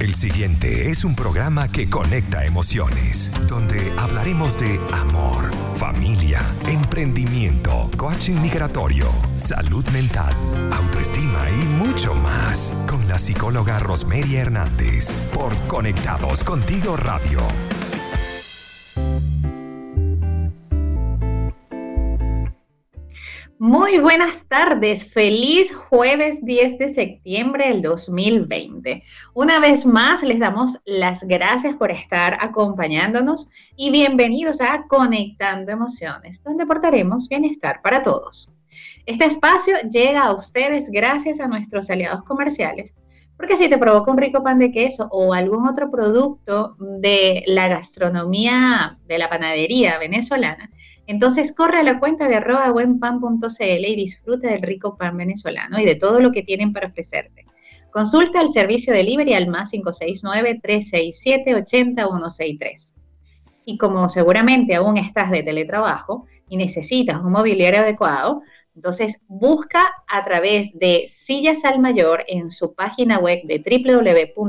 El siguiente es un programa que conecta emociones, donde hablaremos de amor, familia, emprendimiento, coaching migratorio, salud mental, autoestima y mucho más con la psicóloga Rosmeria Hernández por Conectados Contigo Radio. Muy buenas tardes, feliz jueves 10 de septiembre del 2020. Una vez más les damos las gracias por estar acompañándonos y bienvenidos a Conectando Emociones, donde aportaremos bienestar para todos. Este espacio llega a ustedes gracias a nuestros aliados comerciales, porque si te provoca un rico pan de queso o algún otro producto de la gastronomía de la panadería venezolana, entonces corre a la cuenta de arroba y disfruta del rico pan venezolano y de todo lo que tienen para ofrecerte. Consulta el servicio de delivery al más 569-367-80163. Y como seguramente aún estás de teletrabajo y necesitas un mobiliario adecuado, entonces busca a través de Sillas al Mayor en su página web de www.smcl.cl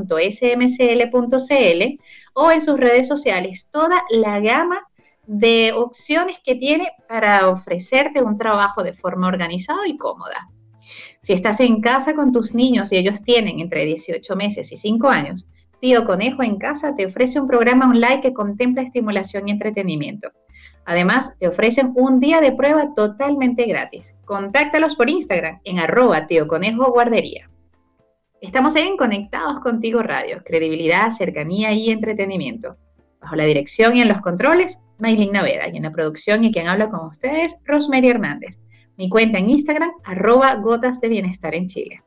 o en sus redes sociales toda la gama de opciones que tiene para ofrecerte un trabajo de forma organizada y cómoda. Si estás en casa con tus niños y ellos tienen entre 18 meses y 5 años, Tío Conejo en Casa te ofrece un programa online que contempla estimulación y entretenimiento. Además, te ofrecen un día de prueba totalmente gratis. Contáctalos por Instagram en arroba Tío Conejo Guardería. Estamos en Conectados Contigo Radio, credibilidad, cercanía y entretenimiento. Bajo la dirección y en los controles, Maylin Naveda, y en la producción y quien habla con ustedes, Rosemary Hernández. Mi cuenta en Instagram, arroba gotas de bienestar en Chile.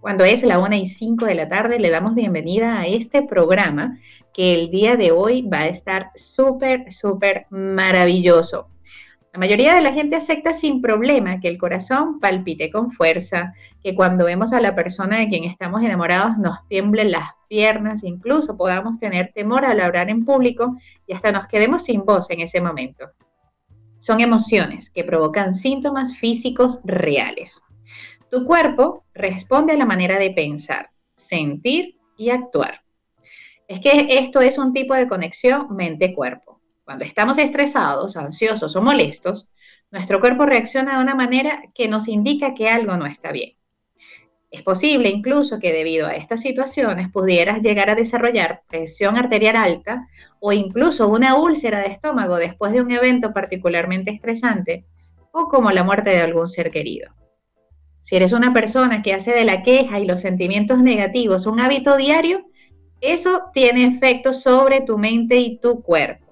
Cuando es la 1 y 5 de la tarde, le damos bienvenida a este programa que el día de hoy va a estar súper, súper maravilloso. La mayoría de la gente acepta sin problema que el corazón palpite con fuerza, que cuando vemos a la persona de quien estamos enamorados nos tiemblen las piernas, incluso podamos tener temor al hablar en público y hasta nos quedemos sin voz en ese momento. Son emociones que provocan síntomas físicos reales. Tu cuerpo responde a la manera de pensar, sentir y actuar. Es que esto es un tipo de conexión mente-cuerpo. Cuando estamos estresados, ansiosos o molestos, nuestro cuerpo reacciona de una manera que nos indica que algo no está bien. Es posible incluso que debido a estas situaciones pudieras llegar a desarrollar presión arterial alta o incluso una úlcera de estómago después de un evento particularmente estresante o como la muerte de algún ser querido. Si eres una persona que hace de la queja y los sentimientos negativos un hábito diario, eso tiene efectos sobre tu mente y tu cuerpo.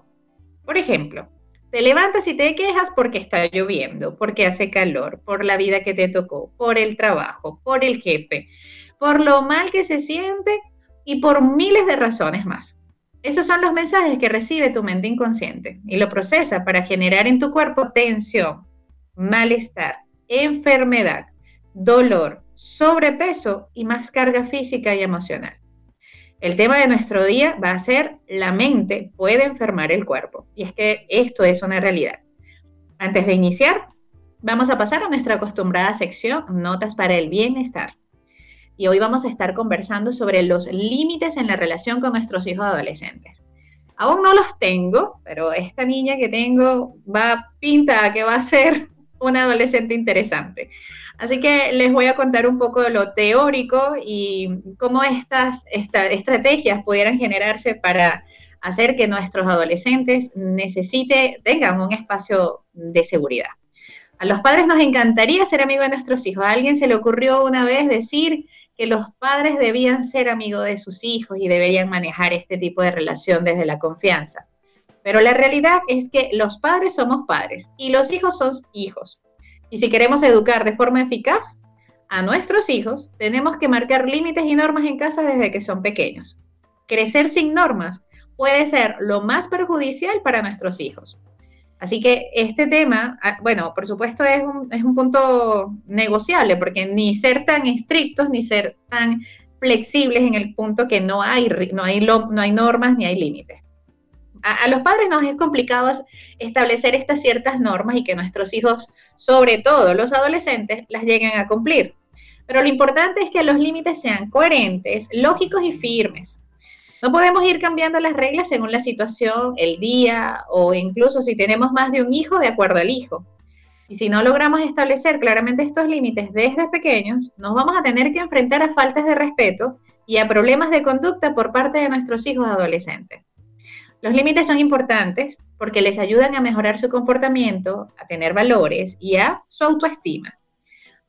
Por ejemplo, te levantas y te quejas porque está lloviendo, porque hace calor, por la vida que te tocó, por el trabajo, por el jefe, por lo mal que se siente y por miles de razones más. Esos son los mensajes que recibe tu mente inconsciente y lo procesa para generar en tu cuerpo tensión, malestar, enfermedad, dolor, sobrepeso y más carga física y emocional. El tema de nuestro día va a ser la mente puede enfermar el cuerpo. Y es que esto es una realidad. Antes de iniciar, vamos a pasar a nuestra acostumbrada sección Notas para el Bienestar. Y hoy vamos a estar conversando sobre los límites en la relación con nuestros hijos adolescentes. Aún no los tengo, pero esta niña que tengo va pinta que va a ser una adolescente interesante. Así que les voy a contar un poco de lo teórico y cómo estas, estrategias pudieran generarse para hacer que nuestros adolescentes necesite, tengan un espacio de seguridad. A los padres nos encantaría ser amigos de nuestros hijos. A alguien se le ocurrió una vez decir que los padres debían ser amigos de sus hijos y deberían manejar este tipo de relación desde la confianza. Pero la realidad es que los padres somos padres y los hijos son hijos. Y si queremos educar de forma eficaz a nuestros hijos, tenemos que marcar límites y normas en casa desde que son pequeños. Crecer sin normas puede ser lo más perjudicial para nuestros hijos. Así que este tema, ah, bueno, por supuesto es un, es un punto negociable, porque ni ser tan estrictos ni ser tan flexibles en el punto que no hay, no hay, no hay normas ni hay límites a, los padres nos es complicado establecer estas ciertas normas y que nuestros hijos, sobre todo los adolescentes, las lleguen a cumplir. Pero lo importante es que los límites sean coherentes, lógicos y firmes. No podemos ir cambiando las reglas según la situación, el día o incluso si tenemos más de un hijo de acuerdo al hijo. Y si no logramos establecer claramente estos límites desde pequeños, nos vamos a tener que enfrentar a faltas de respeto y a problemas de conducta por parte de nuestros hijos adolescentes. Los límites son importantes porque les ayudan a mejorar su comportamiento, a tener valores y a su autoestima.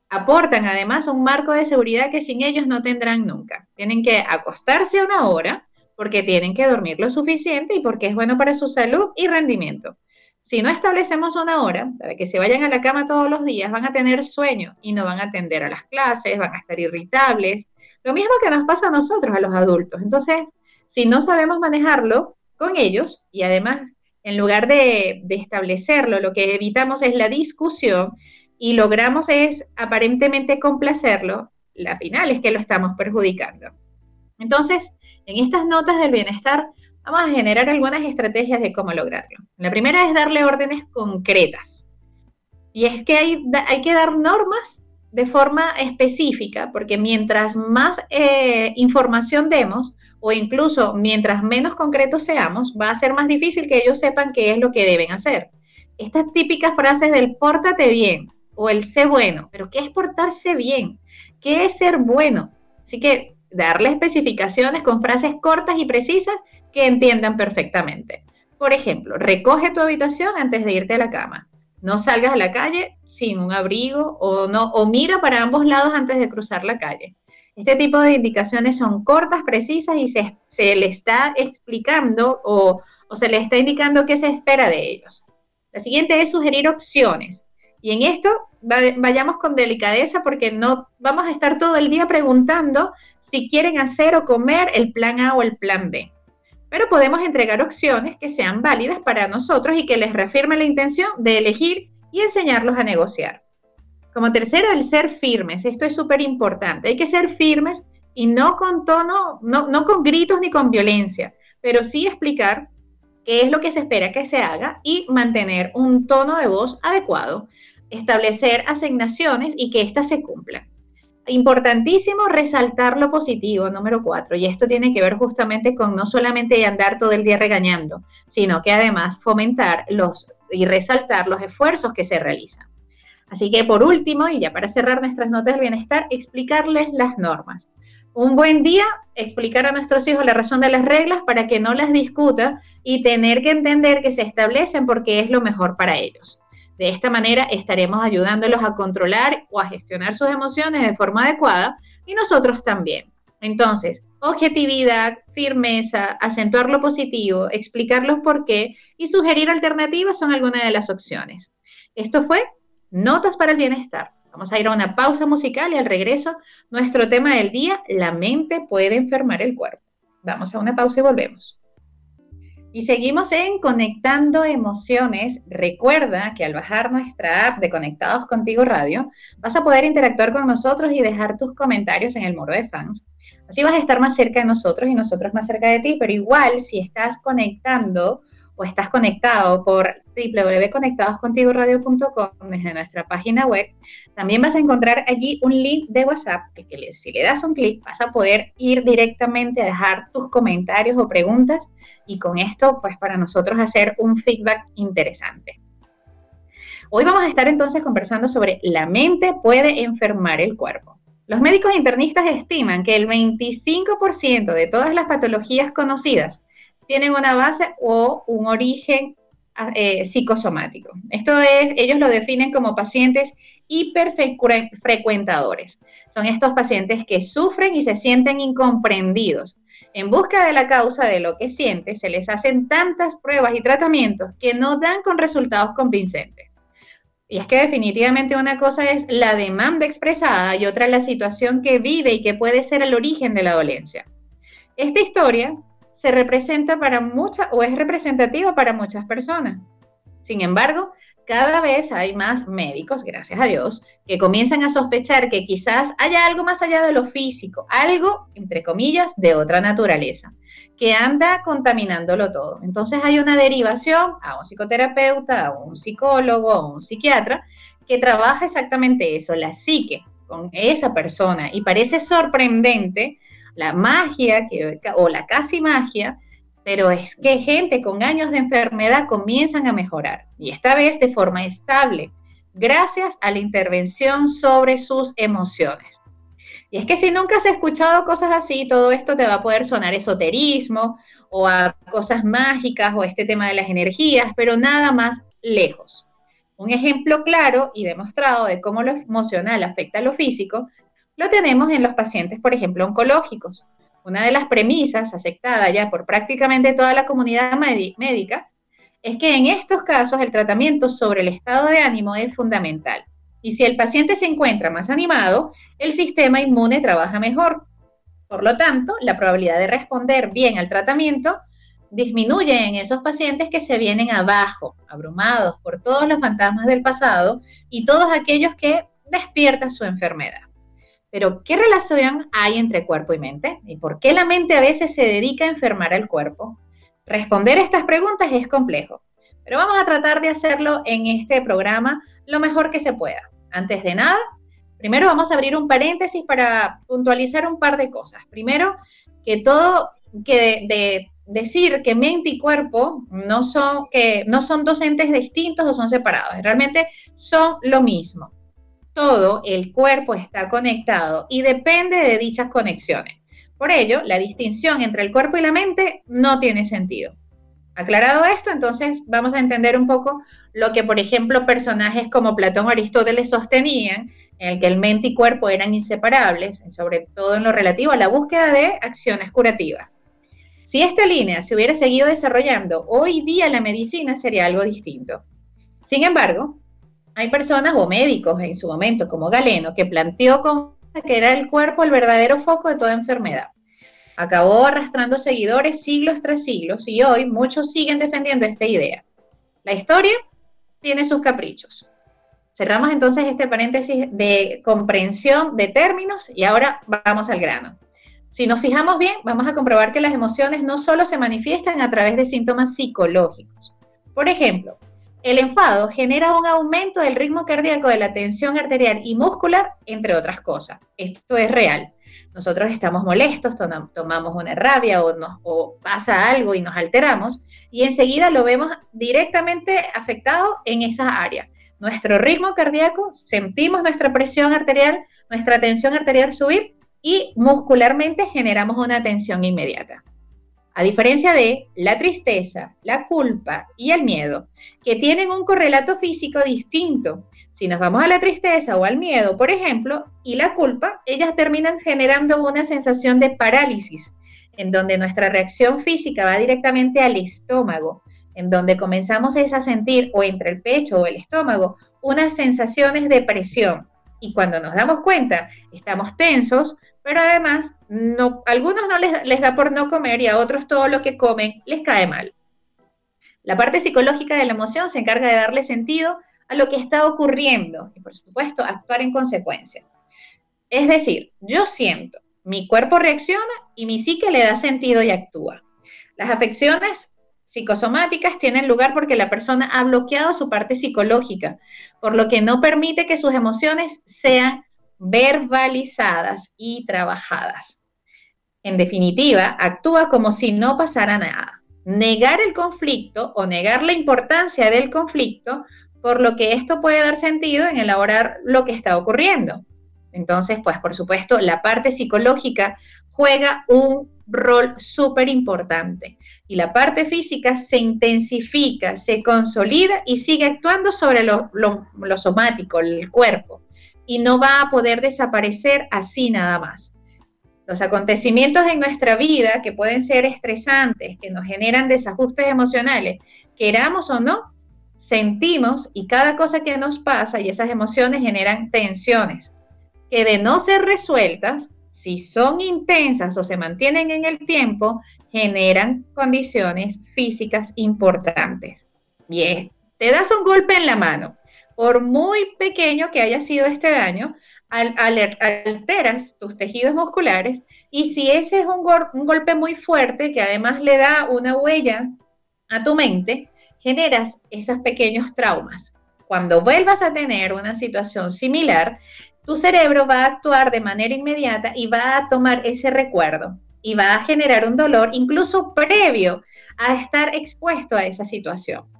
Aportan además un marco de seguridad que sin ellos no tendrán nunca. Tienen que acostarse una hora porque tienen que dormir lo suficiente y porque es bueno para su salud y rendimiento. Si no establecemos una hora para que se vayan a la cama todos los días, van a tener sueño y no van a atender a las clases, van a estar irritables. Lo mismo que nos pasa a nosotros, a los adultos. Entonces, si no sabemos manejarlo con ellos y además, en lugar de, establecerlo, lo que evitamos es la discusión y logramos es aparentemente complacerlo, la final es que lo estamos perjudicando. Entonces, en estas notas del bienestar Vamos a generar algunas estrategias de cómo lograrlo. La primera es darle órdenes concretas. Y es que hay, hay que dar normas de forma específica, porque mientras más eh, información demos, o incluso mientras menos concretos seamos, va a ser más difícil que ellos sepan qué es lo que deben hacer. Estas típicas frases del pórtate bien o el sé bueno, pero ¿qué es portarse bien? ¿Qué es ser bueno? Así que darle especificaciones con frases cortas y precisas que entiendan perfectamente. Por ejemplo, recoge tu habitación antes de irte a la cama. No salgas a la calle sin un abrigo o, no, o mira para ambos lados antes de cruzar la calle. Este tipo de indicaciones son cortas, precisas y se, se le está explicando o, o se le está indicando qué se espera de ellos. La siguiente es sugerir opciones. Y en esto vayamos con delicadeza porque no vamos a estar todo el día preguntando si quieren hacer o comer el plan A o el plan B. Pero podemos entregar opciones que sean válidas para nosotros y que les reafirme la intención de elegir y enseñarlos a negociar. Como tercero, el ser firmes. Esto es súper importante. Hay que ser firmes y no con tono, no, no con gritos ni con violencia, pero sí explicar qué es lo que se espera que se haga y mantener un tono de voz adecuado, establecer asignaciones y que éstas se cumplan. Importantísimo resaltar lo positivo, número cuatro, y esto tiene que ver justamente con no solamente andar todo el día regañando, sino que además fomentar los y resaltar los esfuerzos que se realizan. Así que por último, y ya para cerrar nuestras notas del bienestar, explicarles las normas un buen día explicar a nuestros hijos la razón de las reglas para que no las discuta y tener que entender que se establecen porque es lo mejor para ellos. De esta manera estaremos ayudándolos a controlar o a gestionar sus emociones de forma adecuada y nosotros también. Entonces, objetividad, firmeza, acentuar lo positivo, explicar los por qué y sugerir alternativas son algunas de las opciones. Esto fue Notas para el Bienestar. Vamos a ir a una pausa musical y al regreso, nuestro tema del día, la mente puede enfermar el cuerpo. Vamos a una pausa y volvemos. Y seguimos en Conectando Emociones. Recuerda que al bajar nuestra app de Conectados Contigo Radio, vas a poder interactuar con nosotros y dejar tus comentarios en el muro de fans. Así vas a estar más cerca de nosotros y nosotros más cerca de ti, pero igual si estás conectando o estás conectado por www.conectadoscontigoradio.com desde nuestra página web, también vas a encontrar allí un link de WhatsApp que si le das un clic vas a poder ir directamente a dejar tus comentarios o preguntas y con esto pues para nosotros hacer un feedback interesante. Hoy vamos a estar entonces conversando sobre la mente puede enfermar el cuerpo. Los médicos internistas estiman que el 25% de todas las patologías conocidas tienen una base o un origen eh, psicosomático. Esto es, ellos lo definen como pacientes hiperfrecuentadores. Son estos pacientes que sufren y se sienten incomprendidos. En busca de la causa de lo que siente, se les hacen tantas pruebas y tratamientos que no dan con resultados convincentes. Y es que definitivamente una cosa es la demanda expresada y otra la situación que vive y que puede ser el origen de la dolencia. Esta historia se representa para muchas o es representativa para muchas personas. Sin embargo, cada vez hay más médicos, gracias a Dios, que comienzan a sospechar que quizás haya algo más allá de lo físico, algo, entre comillas, de otra naturaleza, que anda contaminándolo todo. Entonces hay una derivación a un psicoterapeuta, a un psicólogo, a un psiquiatra, que trabaja exactamente eso, la psique, con esa persona y parece sorprendente la magia o la casi magia, pero es que gente con años de enfermedad comienzan a mejorar y esta vez de forma estable, gracias a la intervención sobre sus emociones. Y es que si nunca has escuchado cosas así, todo esto te va a poder sonar esoterismo o a cosas mágicas o este tema de las energías, pero nada más lejos. Un ejemplo claro y demostrado de cómo lo emocional afecta a lo físico lo tenemos en los pacientes, por ejemplo, oncológicos. Una de las premisas aceptada ya por prácticamente toda la comunidad médica es que en estos casos el tratamiento sobre el estado de ánimo es fundamental. Y si el paciente se encuentra más animado, el sistema inmune trabaja mejor. Por lo tanto, la probabilidad de responder bien al tratamiento disminuye en esos pacientes que se vienen abajo, abrumados por todos los fantasmas del pasado y todos aquellos que despiertan su enfermedad. Pero, ¿qué relación hay entre cuerpo y mente? ¿Y por qué la mente a veces se dedica a enfermar al cuerpo? Responder estas preguntas es complejo, pero vamos a tratar de hacerlo en este programa lo mejor que se pueda. Antes de nada, primero vamos a abrir un paréntesis para puntualizar un par de cosas. Primero, que todo, que de, decir que mente y cuerpo no son, que no son dos entes distintos o son separados, realmente son lo mismo todo el cuerpo está conectado y depende de dichas conexiones. Por ello, la distinción entre el cuerpo y la mente no tiene sentido. Aclarado esto, entonces vamos a entender un poco lo que, por ejemplo, personajes como Platón o Aristóteles sostenían, en el que el mente y cuerpo eran inseparables, sobre todo en lo relativo a la búsqueda de acciones curativas. Si esta línea se hubiera seguido desarrollando, hoy día la medicina sería algo distinto. Sin embargo, hay personas o médicos en su momento, como Galeno, que planteó que era el cuerpo el verdadero foco de toda enfermedad. Acabó arrastrando seguidores siglos tras siglos y hoy muchos siguen defendiendo esta idea. La historia tiene sus caprichos. Cerramos entonces este paréntesis de comprensión de términos y ahora vamos al grano. Si nos fijamos bien, vamos a comprobar que las emociones no solo se manifiestan a través de síntomas psicológicos. Por ejemplo, el enfado genera un aumento del ritmo cardíaco, de la tensión arterial y muscular, entre otras cosas. Esto es real. Nosotros estamos molestos, tomamos una rabia o, nos, pasa algo y nos alteramos y enseguida lo vemos directamente afectado en esa área. Nuestro ritmo cardíaco, sentimos nuestra presión arterial, nuestra tensión arterial subir y muscularmente generamos una tensión inmediata. A diferencia de la tristeza, la culpa y el miedo, que tienen un correlato físico distinto. Si nos vamos a la tristeza o al miedo, por ejemplo, y la culpa, ellas terminan generando una sensación de parálisis, en donde nuestra reacción física va directamente al estómago, en donde comenzamos a sentir o entre el pecho o el estómago unas sensaciones de presión. Y cuando nos damos cuenta, estamos tensos, pero además no, algunos no les, les da por no comer y a otros todo lo que comen les cae mal. La parte psicológica de la emoción se encarga de darle sentido a lo que está ocurriendo y por supuesto actuar en consecuencia. Es decir, yo siento, mi cuerpo reacciona y mi psique le da sentido y actúa. Las afecciones psicosomáticas tienen lugar porque la persona ha bloqueado su parte psicológica, por lo que no permite que sus emociones sean verbalizadas y trabajadas. En definitiva, actúa como si no pasara nada. Negar el conflicto o negar la importancia del conflicto, por lo que esto puede dar sentido en elaborar lo que está ocurriendo. Entonces, pues por supuesto, la parte psicológica juega un rol súper importante y la parte física se intensifica, se consolida y sigue actuando sobre lo, lo somático, el cuerpo y no va a poder desaparecer así nada más. Los acontecimientos en nuestra vida que pueden ser estresantes, que nos generan desajustes emocionales, queramos o no, sentimos y cada cosa que nos pasa y esas emociones generan tensiones que de no ser resueltas, si son intensas o se mantienen en el tiempo, generan condiciones físicas importantes. Bien, te das un golpe en la mano por muy pequeño que haya sido este daño, alteras tus tejidos musculares y si ese es un, golpe muy fuerte que además le da una huella a tu mente, generas esos pequeños traumas. Cuando vuelvas a tener una situación similar, tu cerebro va a actuar de manera inmediata y va a tomar ese recuerdo y va a generar un dolor incluso previo a estar expuesto a esa situación.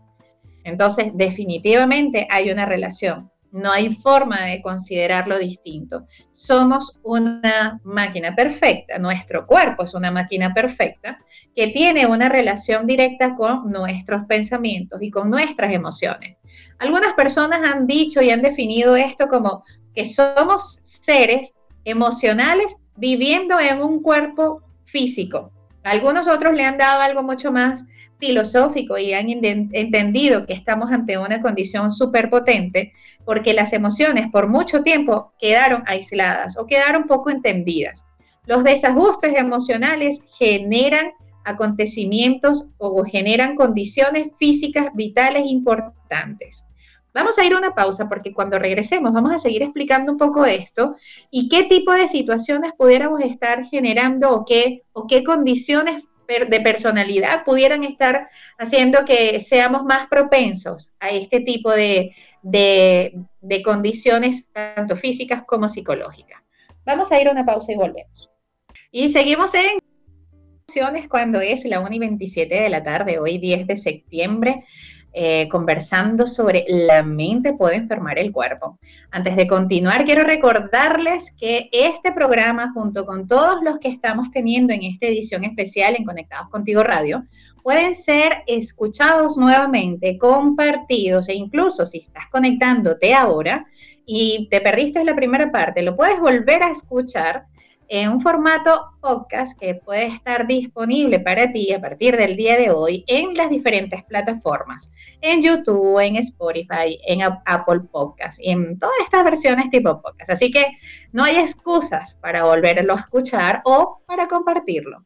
Entonces, definitivamente hay una relación. No hay forma de considerarlo distinto. Somos una máquina perfecta, nuestro cuerpo es una máquina perfecta que tiene una relación directa con nuestros pensamientos y con nuestras emociones. Algunas personas han dicho y han definido esto como que somos seres emocionales viviendo en un cuerpo físico. Algunos otros le han dado algo mucho más filosófico y han entendido que estamos ante una condición superpotente porque las emociones por mucho tiempo quedaron aisladas o quedaron poco entendidas. Los desajustes emocionales generan acontecimientos o generan condiciones físicas vitales importantes. Vamos a ir a una pausa porque cuando regresemos vamos a seguir explicando un poco esto y qué tipo de situaciones pudiéramos estar generando o qué, o qué condiciones de personalidad pudieran estar haciendo que seamos más propensos a este tipo de, de, condiciones, tanto físicas como psicológicas. Vamos a ir a una pausa y volvemos. Y seguimos en cuando es la 1 y 27 de la tarde, hoy 10 de septiembre. Eh, conversando sobre la mente puede enfermar el cuerpo. Antes de continuar, quiero recordarles que este programa, junto con todos los que estamos teniendo en esta edición especial en Conectados Contigo Radio, pueden ser escuchados nuevamente, compartidos e incluso si estás conectándote ahora y te perdiste la primera parte, lo puedes volver a escuchar en un formato podcast que puede estar disponible para ti a partir del día de hoy en las diferentes plataformas, en YouTube, en Spotify, en Apple Podcast, en todas estas versiones tipo podcast. Así que no hay excusas para volverlo a escuchar o para compartirlo.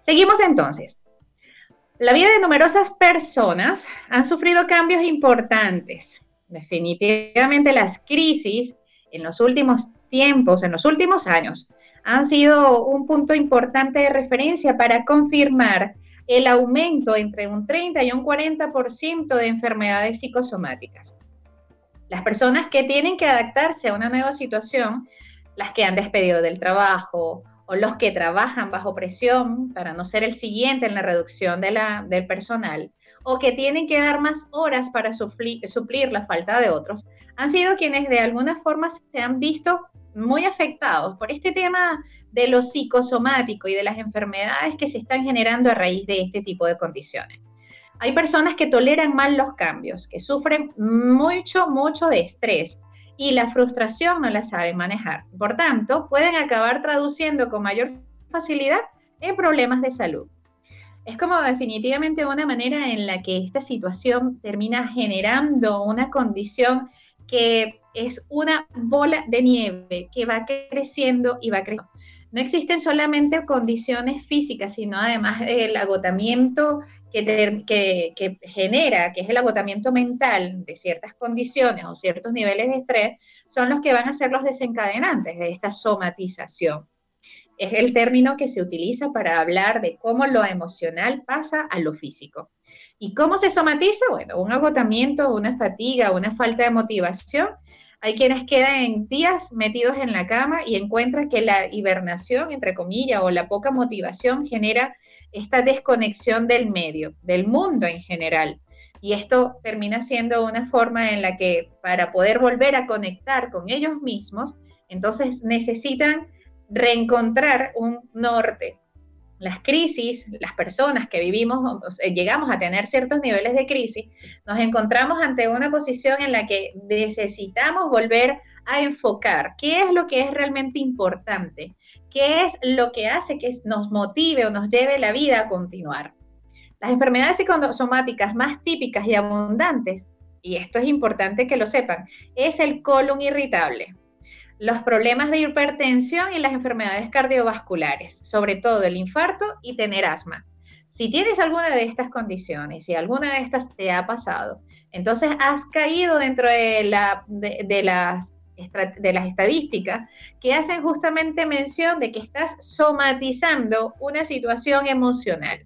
Seguimos entonces. La vida de numerosas personas han sufrido cambios importantes. Definitivamente las crisis en los últimos tiempos, en los últimos años, han sido un punto importante de referencia para confirmar el aumento entre un 30 y un 40% de enfermedades psicosomáticas. Las personas que tienen que adaptarse a una nueva situación, las que han despedido del trabajo o los que trabajan bajo presión para no ser el siguiente en la reducción de la, del personal, o que tienen que dar más horas para suplir, suplir la falta de otros, han sido quienes de alguna forma se han visto muy afectados por este tema de lo psicosomático y de las enfermedades que se están generando a raíz de este tipo de condiciones. Hay personas que toleran mal los cambios, que sufren mucho, mucho de estrés y la frustración no la saben manejar. Por tanto, pueden acabar traduciendo con mayor facilidad en problemas de salud. Es como definitivamente una manera en la que esta situación termina generando una condición que es una bola de nieve que va creciendo y va creciendo. No existen solamente condiciones físicas, sino además el agotamiento que, que, genera, que es el agotamiento mental de ciertas condiciones o ciertos niveles de estrés, son los que van a ser los desencadenantes de esta somatización. Es el término que se utiliza para hablar de cómo lo emocional pasa a lo físico. ¿Y cómo se somatiza? Bueno, un agotamiento, una fatiga, una falta de motivación hay quienes quedan días metidos en la cama y encuentran que la hibernación, entre comillas, o la poca motivación genera esta desconexión del medio, del mundo en general. Y esto termina siendo una forma en la que para poder volver a conectar con ellos mismos, entonces necesitan reencontrar un norte, las crisis, las personas que vivimos, llegamos a tener ciertos niveles de crisis, nos encontramos ante una posición en la que necesitamos volver a enfocar qué es lo que es realmente importante, qué es lo que hace que nos motive o nos lleve la vida a continuar. Las enfermedades psicosomáticas más típicas y abundantes, y esto es importante que lo sepan, es el colon irritable los problemas de hipertensión y las enfermedades cardiovasculares, sobre todo el infarto y tener asma. Si tienes alguna de estas condiciones, si alguna de estas te ha pasado, entonces has caído dentro de, de las estadísticas que hacen justamente mención de que estás somatizando una situación emocional.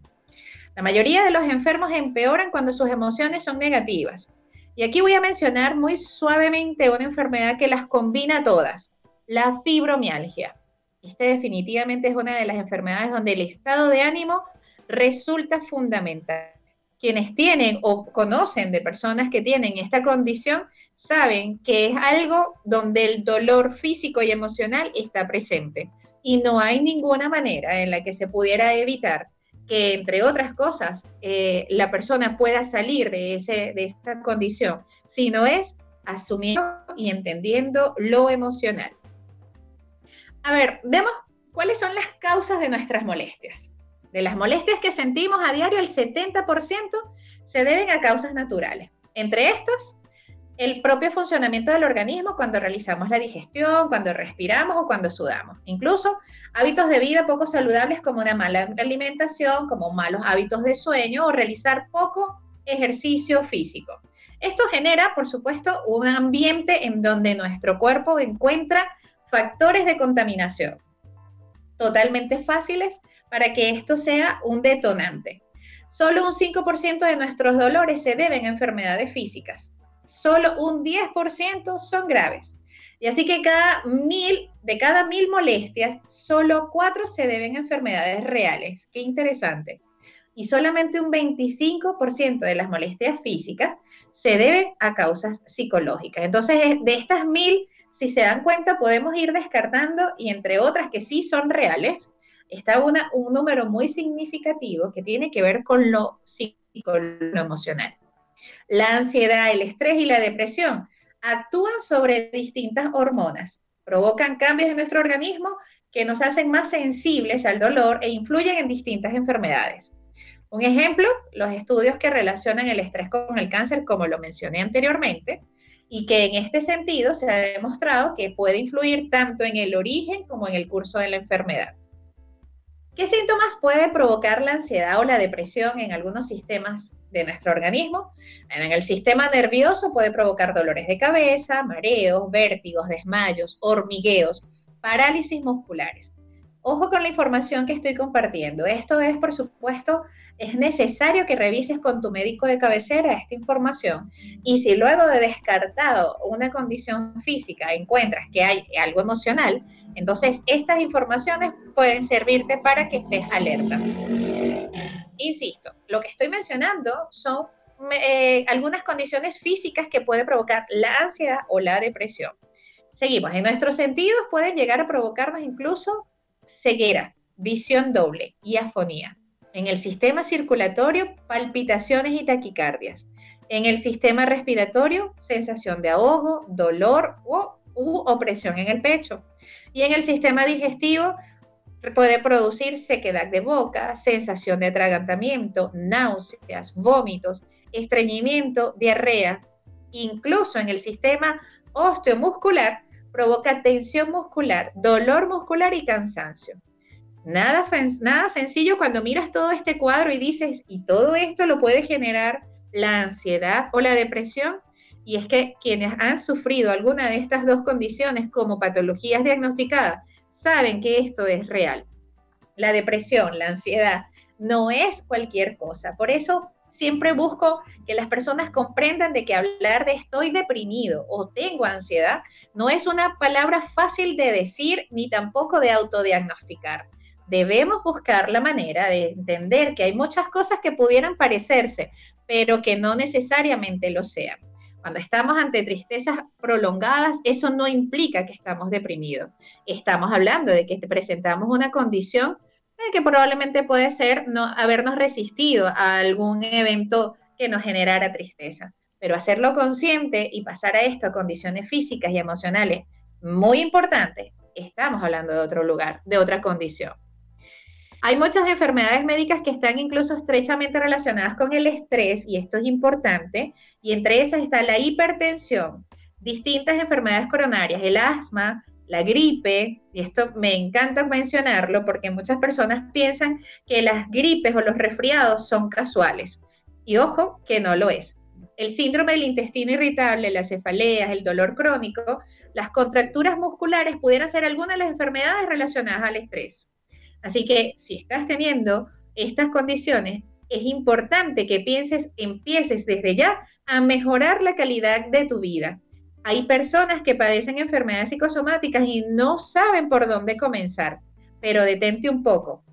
La mayoría de los enfermos empeoran cuando sus emociones son negativas Y aquí voy a mencionar muy suavemente una enfermedad que las combina todas, la fibromialgia. Esta definitivamente es una de las enfermedades donde el estado de ánimo resulta fundamental. Quienes tienen o conocen de personas que tienen esta condición saben que es algo donde el dolor físico y emocional está presente y no hay ninguna manera en la que se pudiera evitar que, entre otras cosas, eh, la persona pueda salir de, ese, de esta condición, sino es asumiendo y entendiendo lo emocional. A ver, vemos cuáles son las causas de nuestras molestias. De las molestias que sentimos a diario, el 70% se deben a causas naturales. Entre estas, el propio funcionamiento del organismo cuando realizamos la digestión, cuando respiramos o cuando sudamos. Incluso hábitos de vida poco saludables como una mala alimentación, como malos hábitos de sueño o realizar poco ejercicio físico. Esto genera, por supuesto, un ambiente en donde nuestro cuerpo encuentra factores de contaminación totalmente fáciles para que esto sea un detonante. Solo un 5% de nuestros dolores se deben a enfermedades físicas solo un 10% son graves. Y así que cada mil, de cada mil molestias, solo cuatro se deben a enfermedades reales. Qué interesante. Y solamente un 25% de las molestias físicas se deben a causas psicológicas. Entonces, de estas mil, si se dan cuenta, podemos ir descartando y entre otras que sí son reales, está una, un número muy significativo que tiene que ver con lo psicológico, lo emocional. La ansiedad, el estrés y la depresión actúan sobre distintas hormonas, provocan cambios en nuestro organismo que nos hacen más sensibles al dolor e influyen en distintas enfermedades. Un ejemplo, los estudios que relacionan el estrés con el cáncer, como lo mencioné anteriormente, y que en este sentido se ha demostrado que puede influir tanto en el origen como en el curso de la enfermedad. ¿Qué síntomas puede provocar la ansiedad o la depresión en algunos sistemas de nuestro organismo? En el sistema nervioso puede provocar dolores de cabeza, mareos, vértigos, desmayos, hormigueos, parálisis musculares. Ojo con la información que estoy compartiendo. Esto es, por supuesto, es necesario que revises con tu médico de cabecera esta información y si luego de descartado una condición física encuentras que hay algo emocional, entonces estas informaciones pueden servirte para que estés alerta. Insisto, lo que estoy mencionando son eh, algunas condiciones físicas que pueden provocar la ansiedad o la depresión. Seguimos, en nuestros sentidos pueden llegar a provocarnos incluso ceguera, visión doble y afonía. En el sistema circulatorio, palpitaciones y taquicardias. En el sistema respiratorio, sensación de ahogo, dolor o, u opresión en el pecho. Y en el sistema digestivo, puede producir sequedad de boca, sensación de atragantamiento, náuseas, vómitos, estreñimiento, diarrea. Incluso en el sistema osteomuscular, provoca tensión muscular, dolor muscular y cansancio. Nada, sencillo cuando miras todo este cuadro y dices, y todo esto lo puede generar la ansiedad o la depresión. Y es que quienes han sufrido alguna de estas dos condiciones como patologías diagnosticadas saben que esto es real. La depresión, la ansiedad, no es cualquier cosa. Por eso siempre busco que las personas comprendan de que hablar de estoy deprimido o tengo ansiedad no es una palabra fácil de decir ni tampoco de autodiagnosticar debemos buscar la manera de entender que hay muchas cosas que pudieran parecerse, pero que no necesariamente lo sean. Cuando estamos ante tristezas prolongadas, eso no implica que estamos deprimidos. Estamos hablando de que presentamos una condición que probablemente puede ser no habernos resistido a algún evento que nos generara tristeza. Pero hacerlo consciente y pasar a esto a condiciones físicas y emocionales muy importantes, estamos hablando de otro lugar, de otra condición. Hay muchas enfermedades médicas que están incluso estrechamente relacionadas con el estrés y esto es importante y entre esas está la hipertensión, distintas enfermedades coronarias, el asma, la gripe, y esto me encanta mencionarlo porque muchas personas piensan que las gripes o los resfriados son casuales. Y ojo, que no lo es. El síndrome del intestino irritable, las cefaleas, el dolor crónico, las contracturas musculares pudieran ser algunas de las enfermedades relacionadas al estrés. Así que si estás teniendo estas condiciones, es importante que pienses, empieces desde ya a mejorar la calidad de tu vida. Hay personas que padecen enfermedades psicosomáticas y no saben por dónde comenzar, pero detente un poco,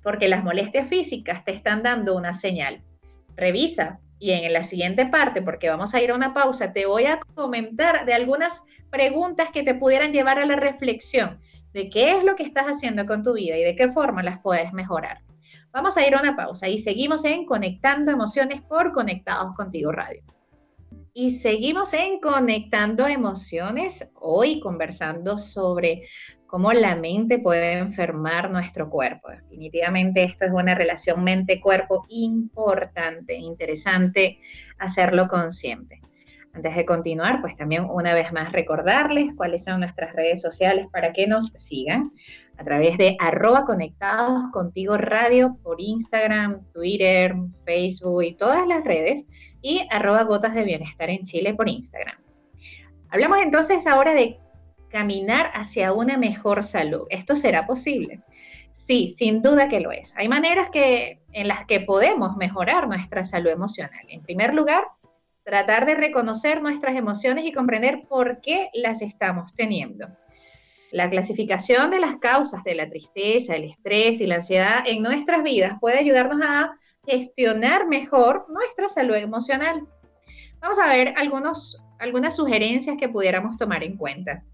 porque las molestias físicas te están dando una señal. Revisa y en la siguiente parte, porque vamos a ir a una pausa, te voy a comentar de algunas preguntas que te pudieran llevar a la reflexión de qué es lo que estás haciendo con tu vida y de qué forma las puedes mejorar. Vamos a ir a una pausa y seguimos en Conectando Emociones por Conectados Contigo Radio. Y seguimos en Conectando Emociones, hoy conversando sobre cómo la mente puede enfermar nuestro cuerpo. Definitivamente esto es una relación mente-cuerpo importante, interesante hacerlo consciente. Antes de continuar, pues también una vez más recordarles cuáles son nuestras redes sociales para que nos sigan a través de arroba conectados contigo radio por Instagram, Twitter, Facebook y todas las redes y arroba gotas de bienestar en Chile por Instagram. Hablamos entonces ahora de caminar hacia una mejor salud. ¿Esto será posible? Sí, sin duda que lo es. Hay maneras que, en las que podemos mejorar nuestra salud emocional. En primer lugar, tratar de reconocer nuestras emociones y comprender por qué las estamos teniendo. La clasificación de las causas de la tristeza, el estrés y la ansiedad en nuestras vidas puede ayudarnos a gestionar mejor nuestra salud emocional. Vamos a ver algunos, algunas sugerencias que pudiéramos tomar en cuenta.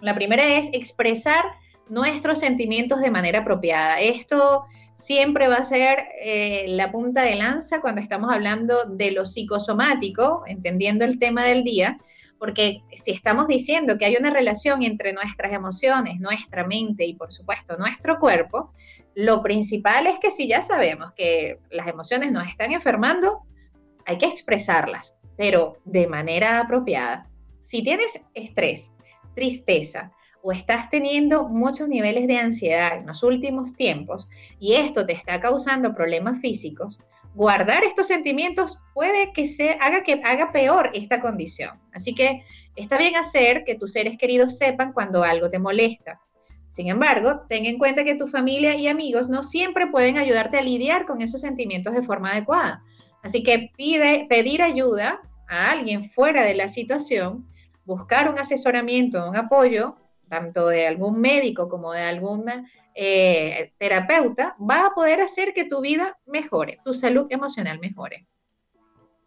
La primera es expresar nuestros sentimientos de manera apropiada. Esto siempre va a ser eh, la punta de lanza cuando estamos hablando de lo psicosomático, entendiendo el tema del día, porque si estamos diciendo que hay una relación entre nuestras emociones, nuestra mente y por supuesto nuestro cuerpo, lo principal es que si ya sabemos que las emociones nos están enfermando, hay que expresarlas, pero de manera apropiada. Si tienes estrés, tristeza o estás teniendo muchos niveles de ansiedad en los últimos tiempos y esto te está causando problemas físicos, guardar estos sentimientos puede que se haga que haga peor esta condición. Así que está bien hacer que tus seres queridos sepan cuando algo te molesta. Sin embargo, ten en cuenta que tu familia y amigos no siempre pueden ayudarte a lidiar con esos sentimientos de forma adecuada. Así que pide, pedir ayuda a alguien fuera de la situación buscar un asesoramiento, un apoyo, tanto de algún médico como de alguna eh, terapeuta, va a poder hacer que tu vida mejore, tu salud emocional mejore.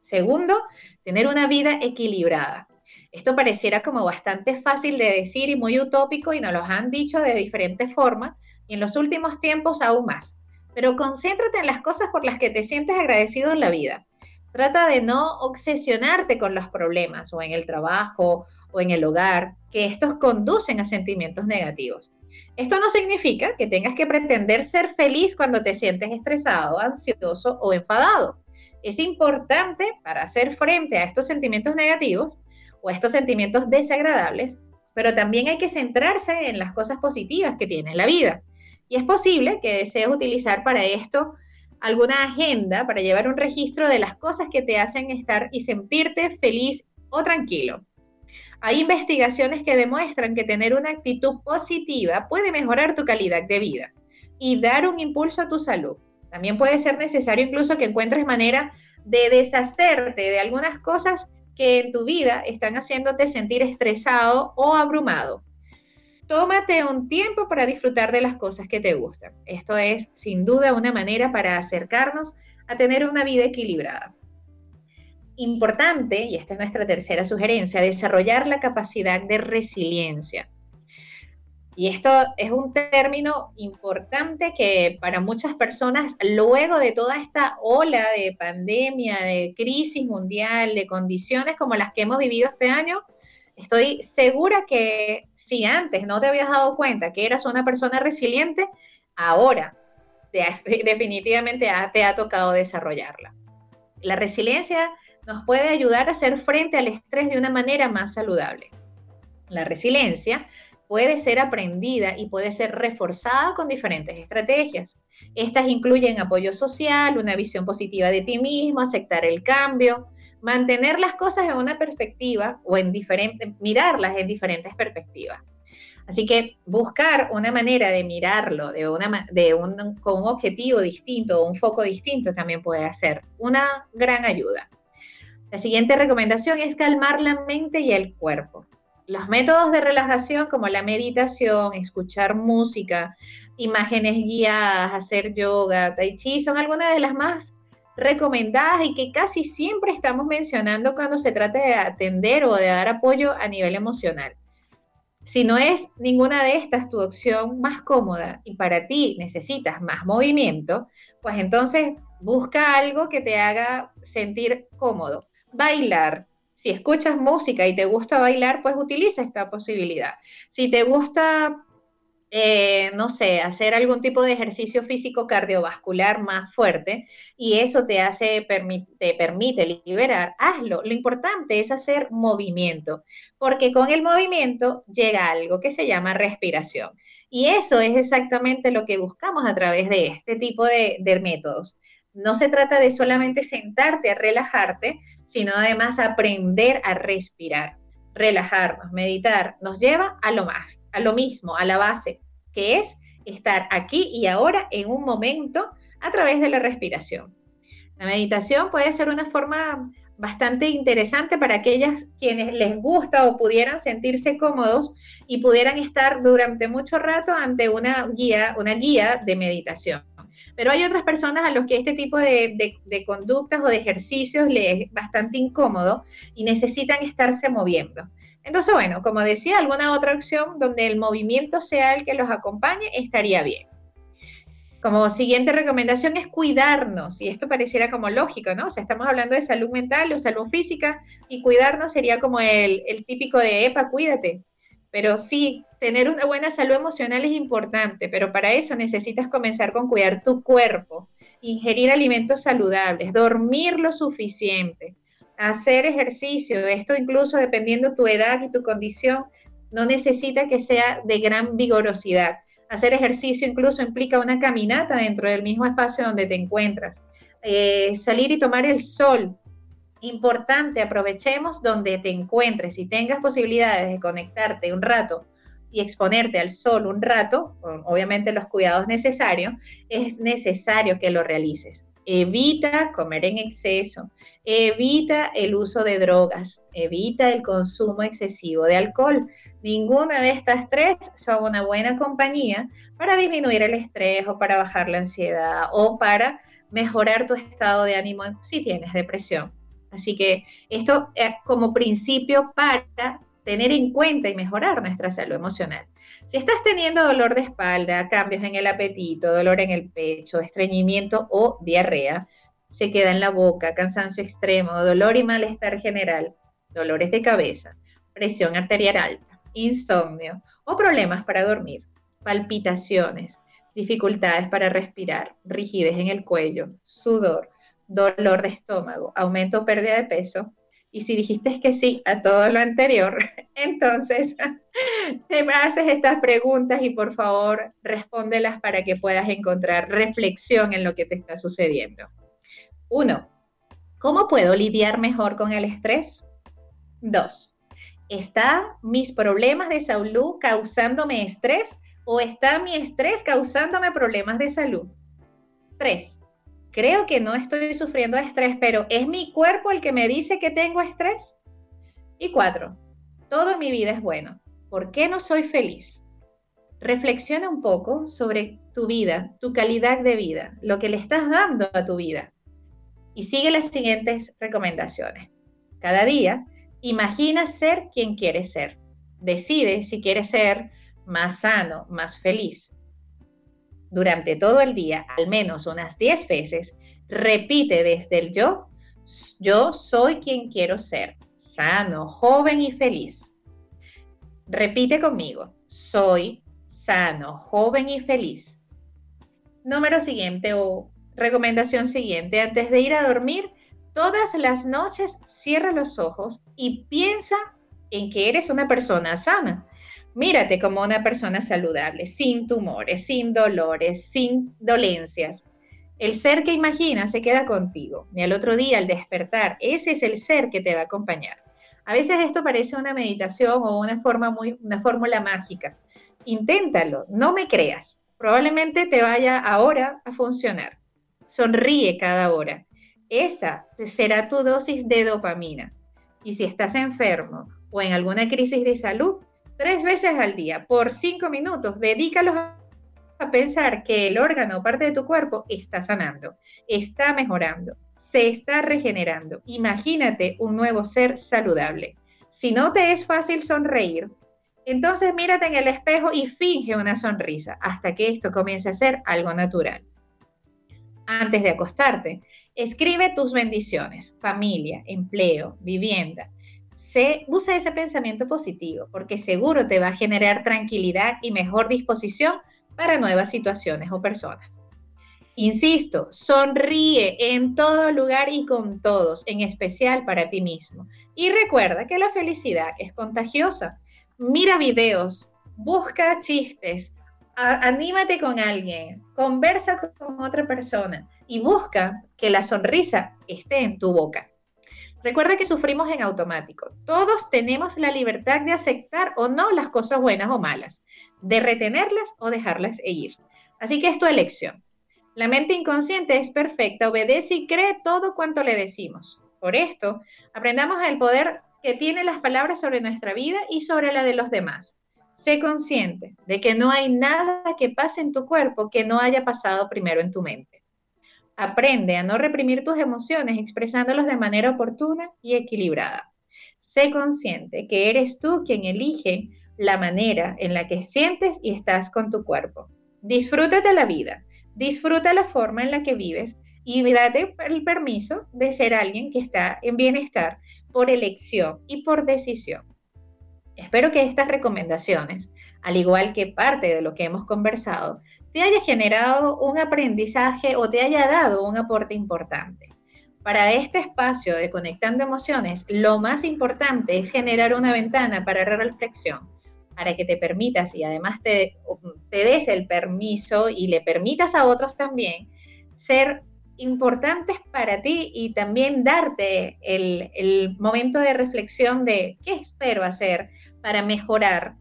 Segundo, tener una vida equilibrada. Esto pareciera como bastante fácil de decir y muy utópico y nos lo han dicho de diferentes formas y en los últimos tiempos aún más. Pero concéntrate en las cosas por las que te sientes agradecido en la vida. Trata de no obsesionarte con los problemas o en el trabajo o en el hogar, que estos conducen a sentimientos negativos. Esto no significa que tengas que pretender ser feliz cuando te sientes estresado, ansioso o enfadado. Es importante para hacer frente a estos sentimientos negativos o estos sentimientos desagradables, pero también hay que centrarse en las cosas positivas que tiene la vida. Y es posible que desees utilizar para esto alguna agenda para llevar un registro de las cosas que te hacen estar y sentirte feliz o tranquilo. Hay investigaciones que demuestran que tener una actitud positiva puede mejorar tu calidad de vida y dar un impulso a tu salud. También puede ser necesario incluso que encuentres manera de deshacerte de algunas cosas que en tu vida están haciéndote sentir estresado o abrumado tómate un tiempo para disfrutar de las cosas que te gustan. Esto es sin duda una manera para acercarnos a tener una vida equilibrada. Importante, y esta es nuestra tercera sugerencia, desarrollar la capacidad de resiliencia. Y esto es un término importante que para muchas personas, luego de toda esta ola de pandemia, de crisis mundial, de condiciones como las que hemos vivido este año, Estoy segura que si antes no te habías dado cuenta que eras una persona resiliente, ahora definitivamente te ha tocado desarrollarla. La resiliencia nos puede ayudar a hacer frente al estrés de una manera más saludable. La resiliencia puede ser aprendida y puede ser reforzada con diferentes estrategias. Estas incluyen apoyo social, una visión positiva de ti mismo, aceptar el cambio, mantener las cosas en una perspectiva o en diferentes, mirarlas en diferentes perspectivas. Así que buscar una manera de mirarlo de un, con un objetivo distinto o un foco distinto también puede ser una gran ayuda. La siguiente recomendación es calmar la mente y el cuerpo. Los métodos de relajación como la meditación, escuchar música, imágenes guiadas, hacer yoga, tai chi, son algunas de las más recomendadas y que casi siempre estamos mencionando cuando se trata de atender o de dar apoyo a nivel emocional. Si no es ninguna de estas tu opción más cómoda y para ti necesitas más movimiento, pues entonces busca algo que te haga sentir cómodo. Bailar, si escuchas música y te gusta bailar, pues utiliza esta posibilidad. Si te gusta, eh, no sé, hacer algún tipo de ejercicio físico cardiovascular más fuerte y eso te hace, te permite liberar, hazlo. Lo importante es hacer movimiento, porque con el movimiento llega algo que se llama respiración. Y eso es exactamente lo que buscamos a través de este tipo de, de métodos. No se trata de solamente sentarte a relajarte, sino además aprender a respirar, relajarnos, meditar, nos lleva a lo más, a lo mismo, a la base, que es estar aquí y ahora en un momento a través de la respiración. La meditación puede ser una forma bastante interesante para aquellas quienes les gusta o pudieran sentirse cómodos y pudieran estar durante mucho rato ante una guía, una guía de meditación. Pero hay otras personas a los que este tipo de, conductas o de ejercicios les es bastante incómodo y necesitan estarse moviendo. Entonces, bueno, como decía, alguna otra opción donde el movimiento sea el que los acompañe estaría bien. Como siguiente recomendación es cuidarnos, y esto pareciera como lógico, ¿no? O sea, estamos hablando de salud mental o salud física, y cuidarnos sería como el, el típico de, epa, cuídate. Pero sí, tener una buena salud emocional es importante, pero para eso necesitas comenzar con cuidar tu cuerpo, ingerir alimentos saludables, dormir lo suficiente, hacer ejercicio. Esto incluso dependiendo tu edad y tu condición, no necesita que sea de gran vigorosidad. Hacer ejercicio incluso implica una caminata dentro del mismo espacio donde te encuentras. Eh, salir y tomar el sol. Importante, aprovechemos donde te encuentres. Si tengas posibilidades de conectarte un rato y exponerte al sol un rato, obviamente los cuidados necesarios, es necesario que lo realices. Evita comer en exceso, evita el uso de drogas, evita el consumo excesivo de alcohol. Ninguna de estas tres son una buena compañía para disminuir el estrés o para bajar la ansiedad o para mejorar tu estado de ánimo si tienes depresión. Así que esto es como principio para tener en cuenta y mejorar nuestra salud emocional. Si estás teniendo dolor de espalda, cambios en el apetito, dolor en el pecho, estreñimiento o diarrea, se queda en la boca, cansancio extremo, dolor y malestar general, dolores de cabeza, presión arterial alta, insomnio o problemas para dormir, palpitaciones, dificultades para respirar, rigidez en el cuello, sudor, dolor de estómago, aumento o pérdida de peso, y si dijiste que sí a todo lo anterior, entonces te haces estas preguntas y por favor respóndelas para que puedas encontrar reflexión en lo que te está sucediendo. Uno, ¿cómo puedo lidiar mejor con el estrés? Dos, ¿está mis problemas de salud causándome estrés o está mi estrés causándome problemas de salud? Tres, creo que no estoy sufriendo de estrés, pero ¿es mi cuerpo el que me dice que tengo estrés? Y cuatro, todo en mi vida es bueno. ¿Por qué no soy feliz? Reflexiona un poco sobre tu vida, tu calidad de vida, lo que le estás dando a tu vida. Y sigue las siguientes recomendaciones. Cada día, imagina ser quien quieres ser. Decide si quieres ser más sano, más feliz, durante todo el día, al menos unas 10 veces, repite desde el yo, yo soy quien quiero ser, sano, joven y feliz. Repite conmigo, soy sano, joven y feliz. Número siguiente o recomendación siguiente, antes de ir a dormir, todas las noches cierra los ojos y piensa en que eres una persona sana. Mírate como una persona saludable, sin tumores, sin dolores, sin dolencias. El ser que imaginas se queda contigo y al otro día al despertar, ese es el ser que te va a acompañar. A veces esto parece una meditación o una forma muy una fórmula mágica, Inténtalo, no me creas. Probablemente te vaya ahora a funcionar. Sonríe cada hora. Esa será tu dosis de dopamina. Y si estás enfermo o en alguna crisis de salud, tres veces al día, por cinco minutos, dedícalos a pensar que el órgano o parte de tu cuerpo está sanando, está mejorando, se está regenerando. Imagínate un nuevo ser saludable. Si no te es fácil sonreír, entonces mírate en el espejo y finge una sonrisa hasta que esto comience a ser algo natural. Antes de acostarte, escribe tus bendiciones, familia, empleo, vivienda. Se, usa ese pensamiento positivo porque seguro te va a generar tranquilidad y mejor disposición para nuevas situaciones o personas. Insisto, sonríe en todo lugar y con todos, en especial para ti mismo. Y recuerda que la felicidad es contagiosa mira videos, busca chistes, anímate con alguien, conversa con otra persona y busca que la sonrisa esté en tu boca. Recuerda que sufrimos en automático. Todos tenemos la libertad de aceptar o no las cosas buenas o malas, de retenerlas o dejarlas ir. Así que es tu elección. La mente inconsciente es perfecta, obedece y cree todo cuanto le decimos. Por esto, aprendamos el poder que tiene las palabras sobre nuestra vida y sobre la de los demás. Sé consciente de que no hay nada que pase en tu cuerpo que no haya pasado primero en tu mente. Aprende a no reprimir tus emociones expresándolos de manera oportuna y equilibrada. Sé consciente que eres tú quien elige la manera en la que sientes y estás con tu cuerpo. Disfruta de la vida, disfruta la forma en la que vives y date el permiso de ser alguien que está en bienestar por elección y por decisión. Espero que estas recomendaciones, al igual que parte de lo que hemos conversado, te haya generado un aprendizaje o te haya dado un aporte importante. Para este espacio de Conectando Emociones, lo más importante es generar una ventana para reflexión, para que te permitas y además te, te des el permiso y le permitas a otros también ser importantes para ti y también darte el, momento de reflexión de qué espero hacer para mejorar,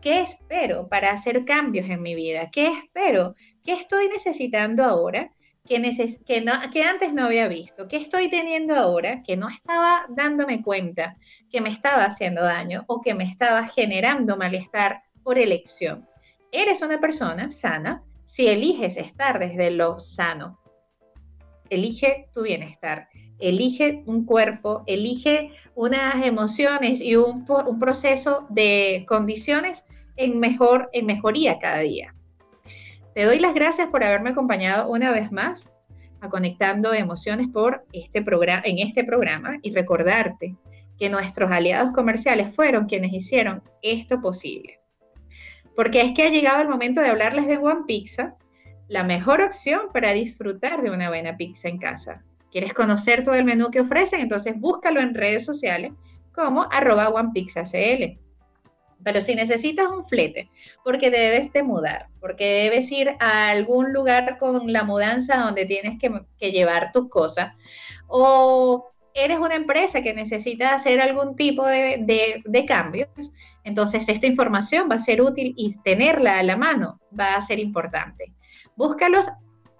qué espero para hacer cambios en mi vida, qué espero, qué estoy necesitando ahora que, que, no, que antes no había visto, qué estoy teniendo ahora que no estaba dándome cuenta que me estaba haciendo daño o que me estaba generando malestar por elección. Eres una persona sana si eliges estar desde lo sano, elige tu bienestar, elige un cuerpo, elige unas emociones y un, proceso de condiciones en, mejor, en mejoría cada día. Te doy las gracias por haberme acompañado una vez más a Conectando Emociones por este programa, en este programa y recordarte que nuestros aliados comerciales fueron quienes hicieron esto posible. Porque es que ha llegado el momento de hablarles de One Pizza, la mejor opción para disfrutar de una buena pizza en casa. ¿Quieres conocer todo el menú que ofrecen? Entonces búscalo en redes sociales como arroba onepizzacl. Pero si necesitas un flete, porque debes de mudar, porque debes ir a algún lugar con la mudanza donde tienes que, llevar tus cosas, o eres una empresa que necesita hacer algún tipo de, de, cambios, entonces esta información va a ser útil y tenerla a la mano va a ser importante. Búscalos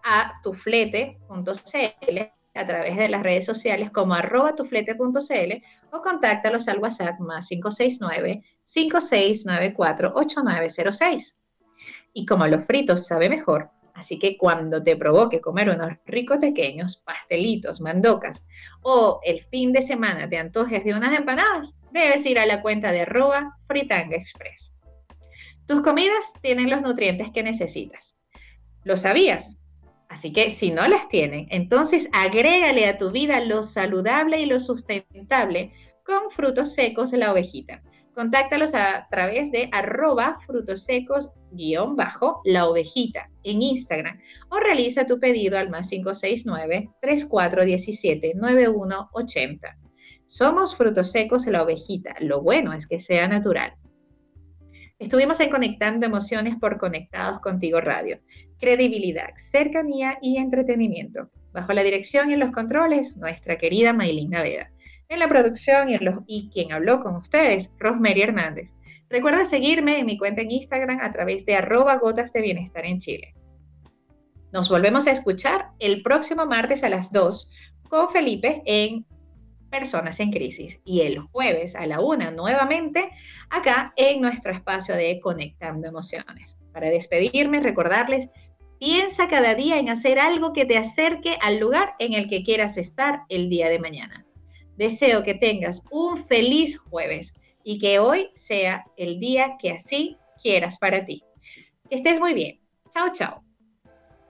a tuflete.cl a través de las redes sociales como arroba tuflete.cl o contáctalos al WhatsApp más 569-5694-8906. Y como los fritos sabe mejor, así que cuando te provoque comer unos ricos pequeños, pastelitos, mandocas o el fin de semana te antojes de unas empanadas, debes ir a la cuenta de arroba fritanga express. Tus comidas tienen los nutrientes que necesitas ¿Lo sabías? Así que si no las tienen, entonces agrégale a tu vida lo saludable y lo sustentable con frutos secos la ovejita. Contáctalos a través de arroba frutos secos guion bajo la ovejita en Instagram o realiza tu pedido al más 569-3417-9180. Somos frutos secos la ovejita. Lo bueno es que sea natural. Estuvimos en Conectando Emociones por Conectados Contigo Radio credibilidad, cercanía y entretenimiento. Bajo la dirección y en los controles, nuestra querida Maylin Naveda. En la producción y, en los, y quien habló con ustedes, Rosemary Hernández. Recuerda seguirme en mi cuenta en Instagram a través de arroba gotas de bienestar en Chile. Nos volvemos a escuchar el próximo martes a las 2 con Felipe en Personas en Crisis y el jueves a la 1 nuevamente acá en nuestro espacio de Conectando Emociones. Para despedirme, recordarles, piensa cada día en hacer algo que te acerque al lugar en el que quieras estar el día de mañana. Deseo que tengas un feliz jueves y que hoy sea el día que así quieras para ti. Que estés muy bien. Chao, chao.